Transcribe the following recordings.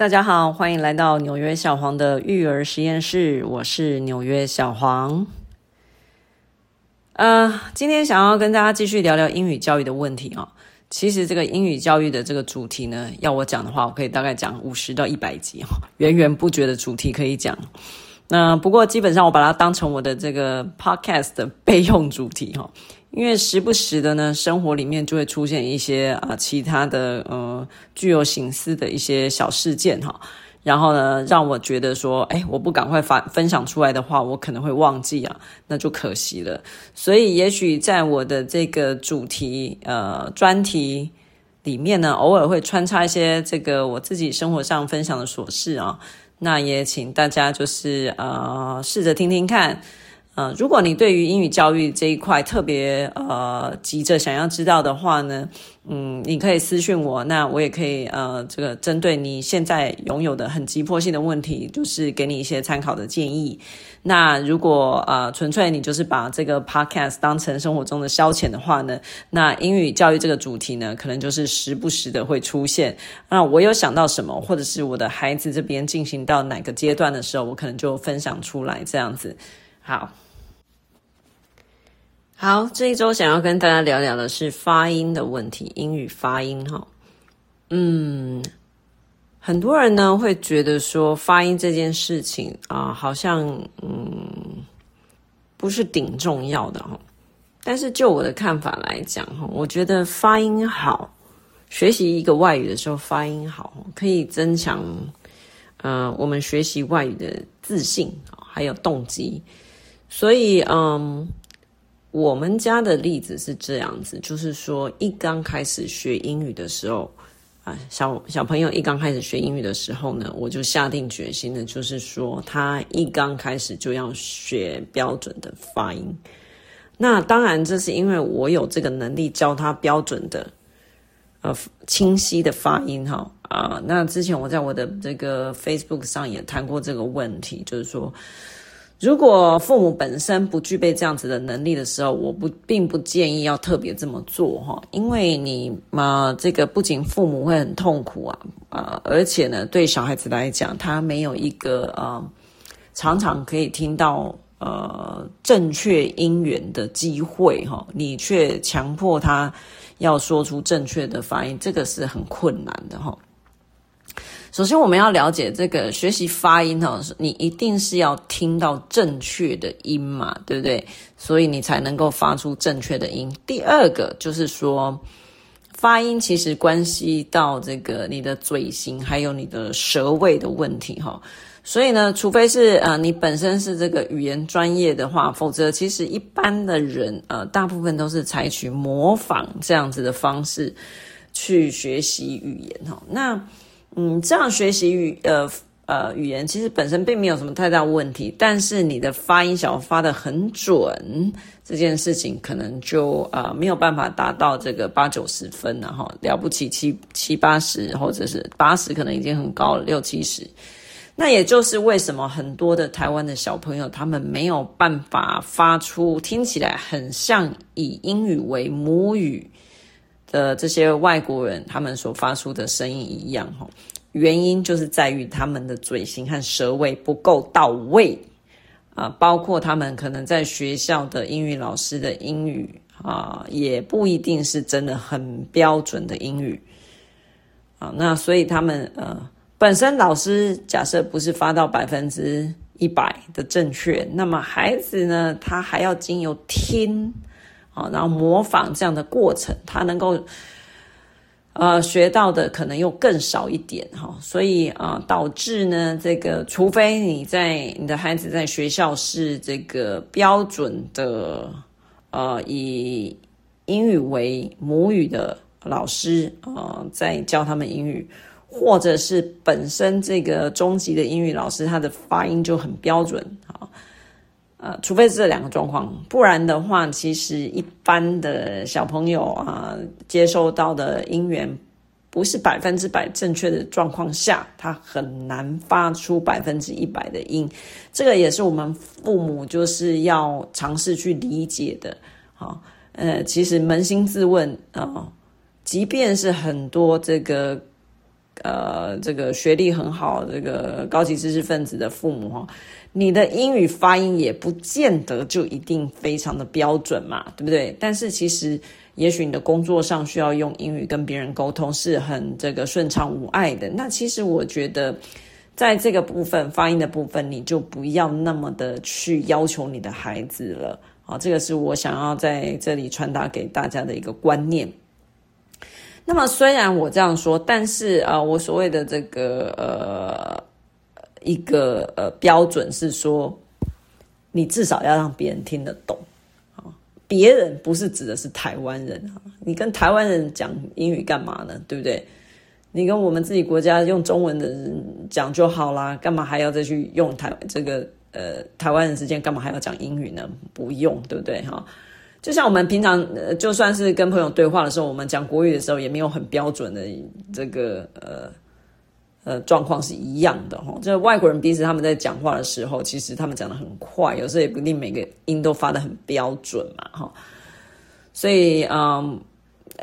大家好，欢迎来到纽约小黄的育儿实验室，我是纽约小黄。呃，今天想要跟大家继续聊聊英语教育的问题哦。其实这个英语教育的这个主题呢，要我讲的话，我可以大概讲五十到一百集哦，源源不绝的主题可以讲。那不过基本上我把它当成我的这个 podcast 的备用主题哈。因为时不时的呢，生活里面就会出现一些啊其他的呃具有省思的一些小事件哈，然后呢让我觉得说，哎，我不赶快发分享出来的话，我可能会忘记啊，那就可惜了。所以也许在我的这个主题呃专题里面呢，偶尔会穿插一些这个我自己生活上分享的琐事啊，那也请大家就是呃试着听听看。呃，如果你对于英语教育这一块特别呃急着想要知道的话呢，嗯，你可以私信我，那我也可以呃这个针对你现在拥有的很急迫性的问题，就是给你一些参考的建议。那如果呃纯粹你就是把这个 podcast 当成生活中的消遣的话呢，那英语教育这个主题呢，可能就是时不时的会出现。那我有想到什么，或者是我的孩子这边进行到哪个阶段的时候，我可能就分享出来这样子。好，好，这一周想要跟大家聊聊的是发音的问题，英语发音哈。嗯，很多人呢会觉得说发音这件事情啊，好像嗯不是顶重要的哈。但是就我的看法来讲哈，我觉得发音好，学习一个外语的时候发音好，可以增强呃我们学习外语的自信还有动机。所以，嗯，我们家的例子是这样子，就是说，一刚开始学英语的时候，啊，小小朋友一刚开始学英语的时候呢，我就下定决心的，就是说，他一刚开始就要学标准的发音。那当然，这是因为我有这个能力教他标准的，呃，清晰的发音哈。啊，那之前我在我的这个 Facebook 上也谈过这个问题，就是说。如果父母本身不具备这样子的能力的时候，我不并不建议要特别这么做哈，因为你嘛，这个不仅父母会很痛苦啊，啊，而且呢，对小孩子来讲，他没有一个呃常常可以听到呃正确音源的机会哈，你却强迫他要说出正确的发音，这个是很困难的哈。首先，我们要了解这个学习发音哈，你一定是要听到正确的音嘛，对不对？所以你才能够发出正确的音。第二个就是说，发音其实关系到这个你的嘴型还有你的舌位的问题哈。所以呢，除非是呃你本身是这个语言专业的话，否则其实一般的人呃大部分都是采取模仿这样子的方式去学习语言哈。那嗯，这样学习语呃呃语言其实本身并没有什么太大问题，但是你的发音想要发得很准，这件事情可能就呃没有办法达到这个八九十分了哈，了不起七七八十或者是八十可能已经很高了，六七十。那也就是为什么很多的台湾的小朋友他们没有办法发出听起来很像以英语为母语。的这些外国人，他们所发出的声音一样哈，原因就是在于他们的嘴型和舌位不够到位啊，包括他们可能在学校的英语老师的英语啊，也不一定是真的很标准的英语啊，那所以他们呃，本身老师假设不是发到百分之一百的正确，那么孩子呢，他还要经由听。然后模仿这样的过程，他能够呃学到的可能又更少一点哈，所以啊、导致呢这个，除非你在你的孩子在学校是这个标准的呃以英语为母语的老师啊、呃，在教他们英语，或者是本身这个中级的英语老师他的发音就很标准啊。呃，除非是这两个状况，不然的话，其实一般的小朋友啊，接收到的音源不是百分之百正确的状况下，他很难发出百分之一百的音。这个也是我们父母就是要尝试去理解的。好，呃，其实扪心自问啊，即便是很多这个呃这个学历很好、这个高级知识分子的父母哈，你的英语发音也不见得就一定非常的标准嘛，对不对？但是其实也许你的工作上需要用英语跟别人沟通是很这个顺畅无碍的。那其实我觉得在这个部分发音的部分，你就不要那么的去要求你的孩子了。好，这个是我想要在这里传达给大家的一个观念。那么虽然我这样说，但是、我所谓的这个呃一个呃标准是说，你至少要让别人听得懂啊。别人不是指的是台湾人啊，你跟台湾人讲英语干嘛呢？对不对？你跟我们自己国家用中文的人讲就好啦，干嘛还要再去用台这个？呃，台湾人之间干嘛还要讲英语呢？不用，对不对？哈，就像我们平常，就算是跟朋友对话的时候，我们讲国语的时候，也没有很标准的这个呃呃状况是一样的哈。就外国人彼此他们在讲话的时候，其实他们讲得很快，有时候也不一定每个音都发得很标准嘛，哈。所以，嗯。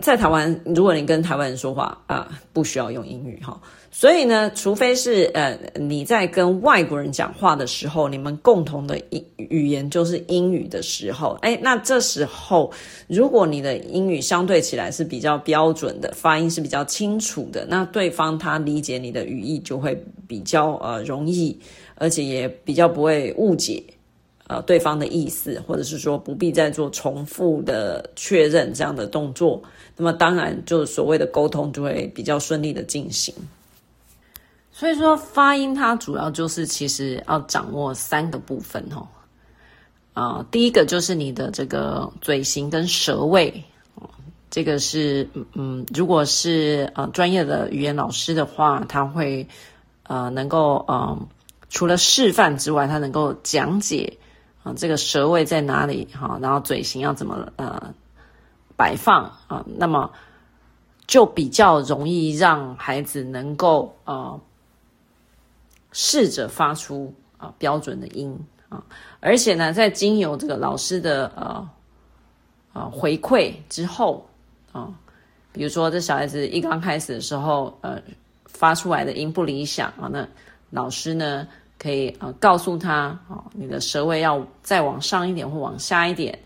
在台湾，如果你跟台湾人说话啊，不需要用英语哈。所以呢，除非是呃你在跟外国人讲话的时候，你们共同的语语言就是英语的时候，哎，那这时候如果你的英语相对起来是比较标准的，发音是比较清楚的，那对方他理解你的语义就会比较呃容易，而且也比较不会误解。呃，对方的意思，或者是说不必再做重复的确认这样的动作，那么当然就所谓的沟通就会比较顺利的进行。所以说发音它主要就是其实要掌握三个部分哦。啊、第一个就是你的这个嘴型跟舌位，这个是嗯，如果是呃专业的语言老师的话，他会呃能够嗯、呃、除了示范之外，他能够讲解。啊，这个舌位在哪里？哈，然后嘴型要怎么呃摆放啊？那么就比较容易让孩子能够呃试着发出啊标准的音啊，而且呢，在经由这个老师的呃呃回馈之后啊，比如说这小孩子一刚开始的时候，呃发出来的音不理想啊，那老师呢，可以啊告诉他啊，你的舌位要再往上一点或往下一点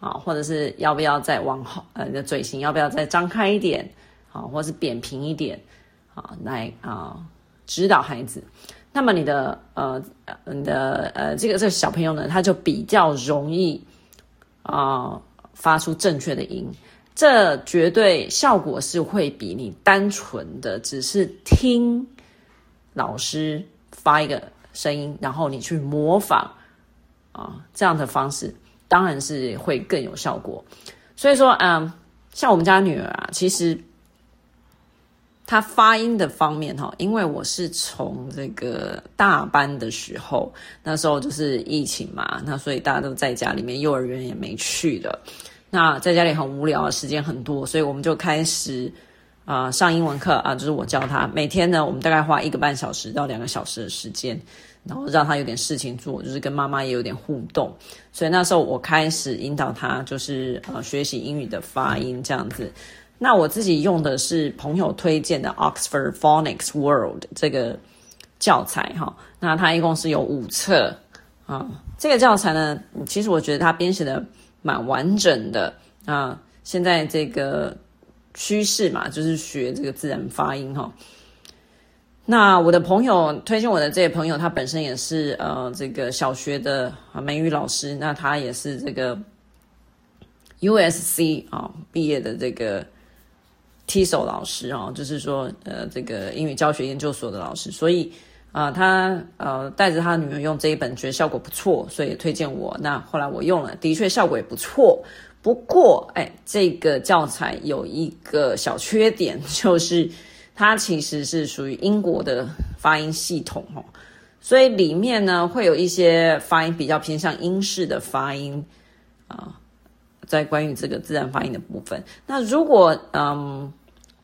啊，或者是要不要再往后呃，你的嘴型要不要再张开一点啊，或者是扁平一点啊，来啊指导孩子。那么你的呃你的呃这个这个小朋友呢，他就比较容易啊发出正确的音，这绝对效果是会比你单纯的只是听老师发一个。声音，然后你去模仿啊，这样的方式当然是会更有效果。所以说，嗯，像我们家女儿啊，其实他发音的方面哈，因为我是从这个大班的时候，那时候就是疫情嘛，那所以大家都在家里面，幼儿园也没去的，那在家里很无聊，时间很多，所以我们就开始。啊、上英文课啊，就是我教他。每天呢，我们大概花一个半小时到两个小时的时间，然后让他有点事情做，就是跟妈妈也有点互动。所以那时候我开始引导他，就是呃学习英语的发音这样子。那我自己用的是朋友推荐的 Oxford Phonics World 这个教材哈。那它一共是有五册啊。这个教材呢，其实我觉得它编写的蛮完整的啊。现在这个。趋势嘛，就是学这个自然发音哈。那我的朋友推荐我的这位朋友，他本身也是呃这个小学的啊美语老师，那他也是这个 USC 啊毕业的这个 TESOL 老师啊，就是说呃这个英语教学研究所的老师，所以啊、呃、他呃带着他女儿用这一本，觉得效果不错，所以推荐我。那后来我用了，的确效果也不错。不过，哎，这个教材有一个小缺点，就是它其实是属于英国的发音系统哦，所以里面呢会有一些发音比较偏向英式的发音啊，在关于这个自然发音的部分。那如果嗯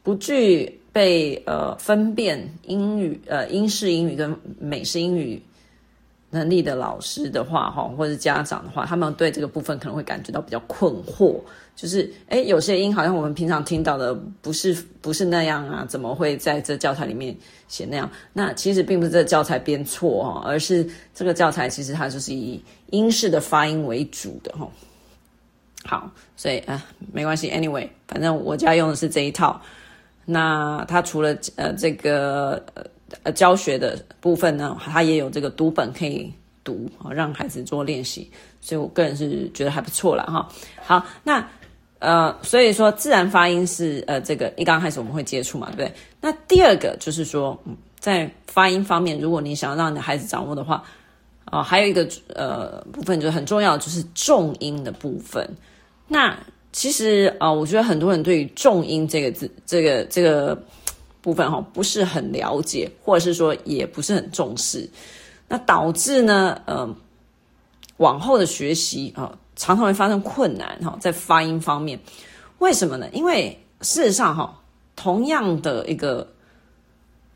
不具备呃分辨英语呃英式英语跟美式英语能力的老师的话，哈，或者家长的话，他们对这个部分可能会感觉到比较困惑，就是，哎，有些音好像我们平常听到的不是不是那样啊，怎么会在这教材里面写那样？那其实并不是这个教材编错哈，而是这个教材其实它就是以英式的发音为主的哈。好，所以啊，没关系，anyway，反正我家用的是这一套。那它除了呃这个呃。教学的部分呢，它也有这个读本可以读，让孩子做练习，所以我个人是觉得还不错啦哈。好，那呃，所以说自然发音是呃这个一刚开始我们会接触嘛，对不对？那第二个就是说，在发音方面，如果你想要让你的孩子掌握的话，啊、还有一个呃部分就是很重要，就是重音的部分。那其实啊、呃，我觉得很多人对于重音这个字，这个这个。部分哈不是很了解，或者是说也不是很重视，那导致呢，嗯、呃，往后的学习啊、常常会发生困难哈，在发音方面，为什么呢？因为事实上哈，同样的一个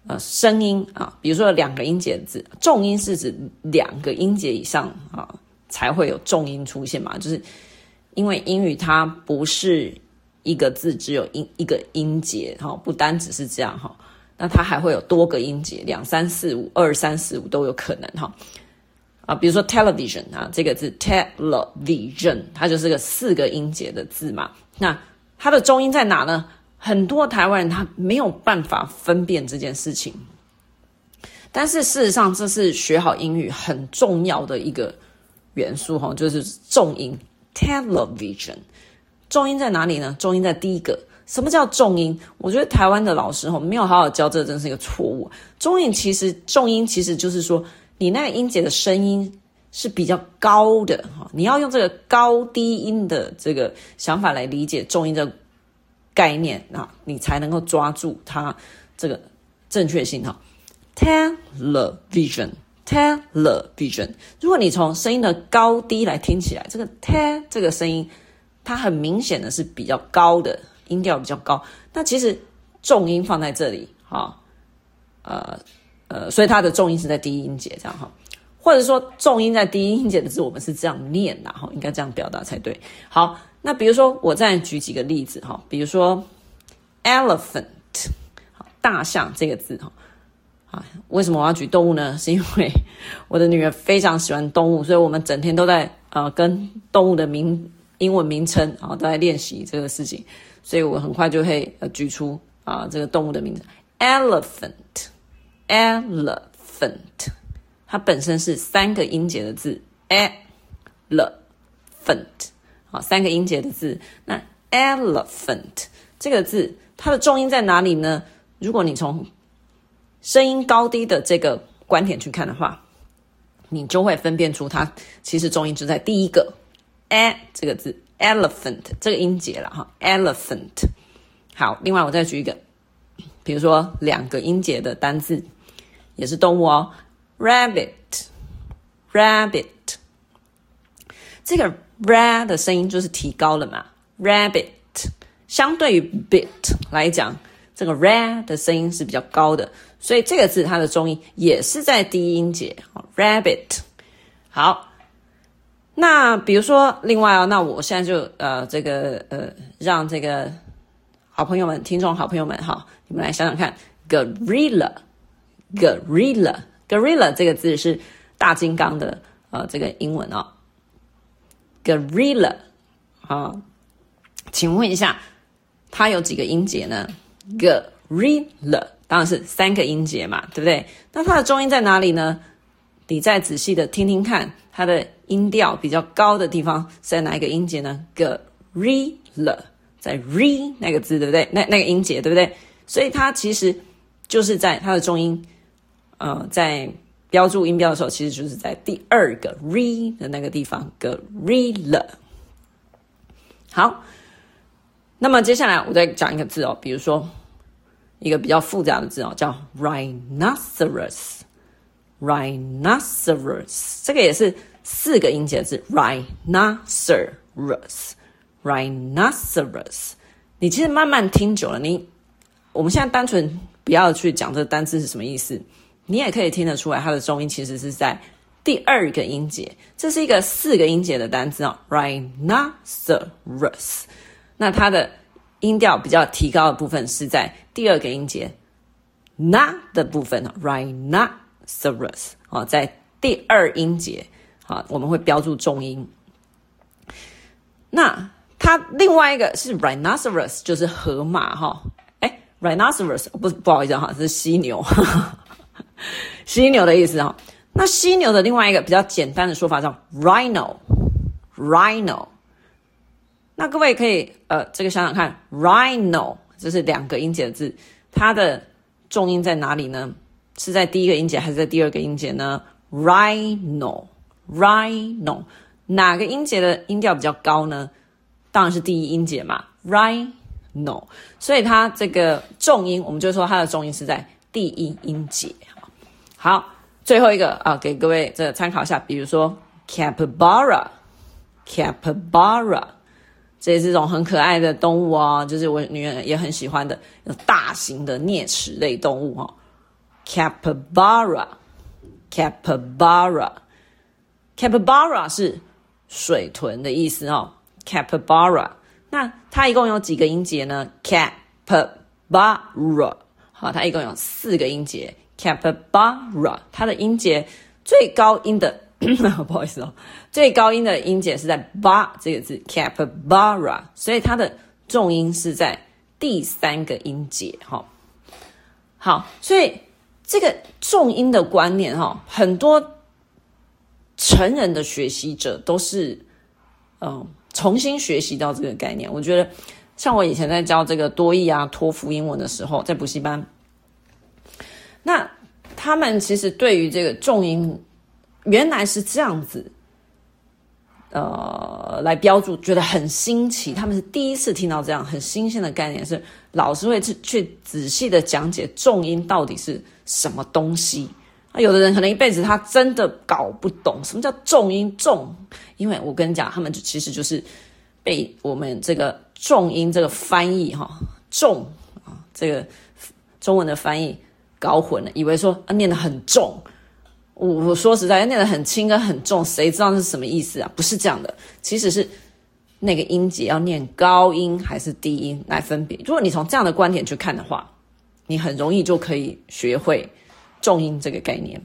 呃声音啊，比如说两个音节字，重音是指两个音节以上啊才会有重音出现嘛，就是因为英语它不是。一个字只有音一个音节哈，不单只是这样哈，那它还会有多个音节，两三四五，二三四五都有可能哈。啊，比如说 television 啊，这个字 television，它就是个四个音节的字嘛。那它的重音在哪呢？很多台湾人他没有办法分辨这件事情，但是事实上这是学好英语很重要的一个元素哈，就是重音 television。重音在哪里呢？重音在第一个。什么叫重音？我觉得台湾的老师吼没有好好教，这真是一个错误。重音其实，重音其实就是说，你那个音节的声音是比较高的哈。你要用这个高低音的这个想法来理解重音的概念啊，你才能够抓住它这个正确性哈。Television television，television。如果你从声音的高低来听起来，这个 te 这个声音。它很明显的是比较高的音调，比较高。那其实重音放在这里，哈，呃呃，所以它的重音是在第一音节，这样哈。或者说重音在第一音节的字，我们是这样念的哈，应该这样表达才对。好，那比如说我再举几个例子哈，比如说 elephant，大象这个字哈，啊，为什么我要举动物呢？是因为我的女儿非常喜欢动物，所以我们整天都在呃跟动物的名。英文名称啊，都在练习这个事情，所以我很快就会呃举出啊这个动物的名字，elephant，elephant，它本身是三个音节的字，elephant，好，三个音节的字，那 elephant 这个字它的重音在哪里呢？如果你从声音高低的这个观点去看的话，你就会分辨出它其实重音就在第一个。e 这个字，elephant 这个音节了哈，elephant。好，另外我再举一个，比如说两个音节的单字，也是动物哦，rabbit，rabbit。这个 ra 的声音就是提高了嘛，rabbit。相对于 bit 来讲，这个 ra 的声音是比较高的，所以这个字它的中音也是在第一音节，rabbit。好。那比如说，另外哦，那我现在就呃，这个呃，让这个好朋友们、听众好朋友们哈，你们来想想看，gorilla，gorilla，gorilla 这个字是大金刚的呃这个英文哦，gorilla 啊，请问一下，它有几个音节呢？gorilla 当然是三个音节嘛，对不对？那它的重音在哪里呢？你再仔细的听听看，它的音调比较高的地方是在哪一个音节呢？gorilla 在 re 那个字，对不对？那那个音节，对不对？所以它其实就是在它的重音，呃，在标注音标的时候，其实就是在第二个 re 的那个地方，gorilla。好，那么接下来我再讲一个字哦，比如说一个比较复杂的字哦，叫 rhinoceros。Rhinoceros，这个也是四个音节字。Rhinoceros，Rhinoceros。你其实慢慢听久了，你我们现在单纯不要去讲这个单词是什么意思，你也可以听得出来，它的重音其实是在第二个音节。这是一个四个音节的单词哦，rhinoceros。那它的音调比较提高的部分是在第二个音节 na 的部分哦，rhinoceros 哦，在第二音节啊，我们会标注重音。那它另外一个是 rhinoceros，就是河马哈。哎，rhinoceros 不不好意思哈，是犀牛，犀牛的意思哈。那犀牛的另外一个比较简单的说法叫 rhino，rhino。那各位可以呃，这个想想看，rhino 这是两个音节的字，它的重音在哪里呢？是在第一个音节还是在第二个音节呢？rhino，rhino。哪个音节的音调比较高呢？当然是第一音节嘛，rhino。所以它这个重音，我们就说它的重音是在第一音节。好，最后一个啊，给各位这参考一下，比如说 capybara，capybara，这也是种很可爱的动物啊，就是我女儿也很喜欢的，有大型的啮齿类动物哈，capybara，capybara，capybara 是。水豚的意思哦，capybara。那它一共有几个音节呢？capybara，好，它一共有四个音节。capybara，它的音节最高音的，不好意思哦，最高音的音节是在 ba 这个字，capbara，所以它的重音是在第三个音节。哈，好，所以这个重音的观念哈，很多。成人的学习者都是，嗯，重新学习到这个概念。我觉得，像我以前在教这个多益啊、托福英文的时候，在补习班，那他们其实对于这个重音原来是这样子，呃，来标注，觉得很新奇。他们是第一次听到这样很新鲜的概念，是老师会去去仔细的讲解重音到底是什么东西。那有的人可能一辈子他真的搞不懂什么叫重音重，因为我跟你讲，他们就其实就是被我们这个重音这个翻译哈重啊这个中文的翻译搞混了，以为说啊念得很重。我我说实在，念得很轻跟很重，谁知道是什么意思啊？不是这样的，其实是那个音节要念高音还是低音来分别。如果你从这样的观点去看的话，你很容易就可以学会。重音这个概念。